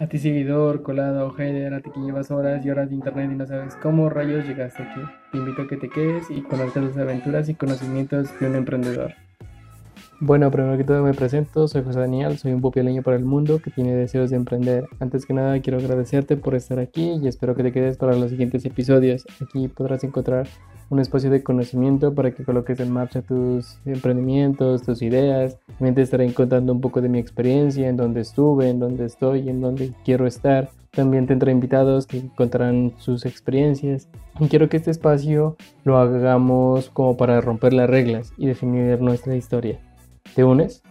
A ti seguidor, colado, header, a ti que llevas horas y horas de internet y no sabes cómo rayos llegaste aquí. Te invito a que te quedes y conozcas las aventuras y conocimientos de un emprendedor. Bueno, primero que todo me presento, soy José Daniel, soy un pupileño para el mundo que tiene deseos de emprender. Antes que nada quiero agradecerte por estar aquí y espero que te quedes para los siguientes episodios. Aquí podrás encontrar un espacio de conocimiento para que coloques en marcha tus emprendimientos, tus ideas. También te estaré contando un poco de mi experiencia, en dónde estuve, en dónde estoy, en dónde quiero estar. También tendré invitados que contarán sus experiencias. Y quiero que este espacio lo hagamos como para romper las reglas y definir nuestra historia. ¿Te unes?